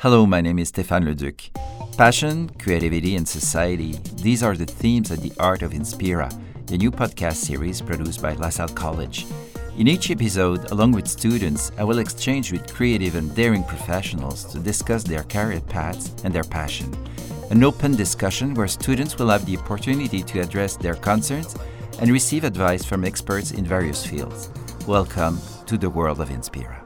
Hello, my name is Stéphane Le Duc. Passion, creativity, and society, these are the themes at the Art of Inspira, the new podcast series produced by LaSalle College. In each episode, along with students, I will exchange with creative and daring professionals to discuss their career paths and their passion. An open discussion where students will have the opportunity to address their concerns and receive advice from experts in various fields. Welcome to the world of Inspira.